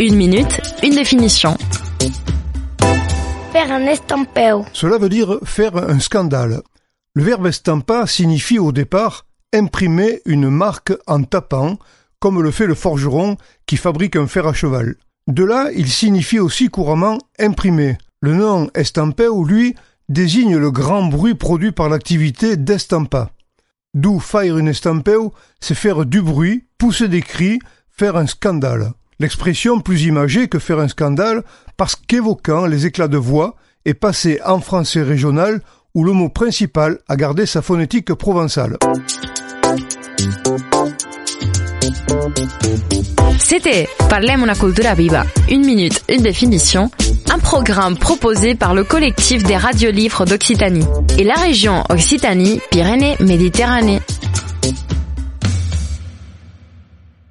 Une minute, une définition. Faire un estampeu. Cela veut dire faire un scandale. Le verbe estampa signifie au départ imprimer une marque en tapant, comme le fait le forgeron qui fabrique un fer à cheval. De là, il signifie aussi couramment imprimer. Le nom estampeu, lui, désigne le grand bruit produit par l'activité d'estampa. D'où faire une estampeu, c'est faire du bruit, pousser des cris, faire un scandale. L'expression plus imagée que faire un scandale parce qu'évoquant les éclats de voix est passé en français régional où le mot principal a gardé sa phonétique provençale. C'était Parlem una cultura viva. Une minute, une définition. Un programme proposé par le collectif des radiolivres d'Occitanie et la région Occitanie-Pyrénées-Méditerranée.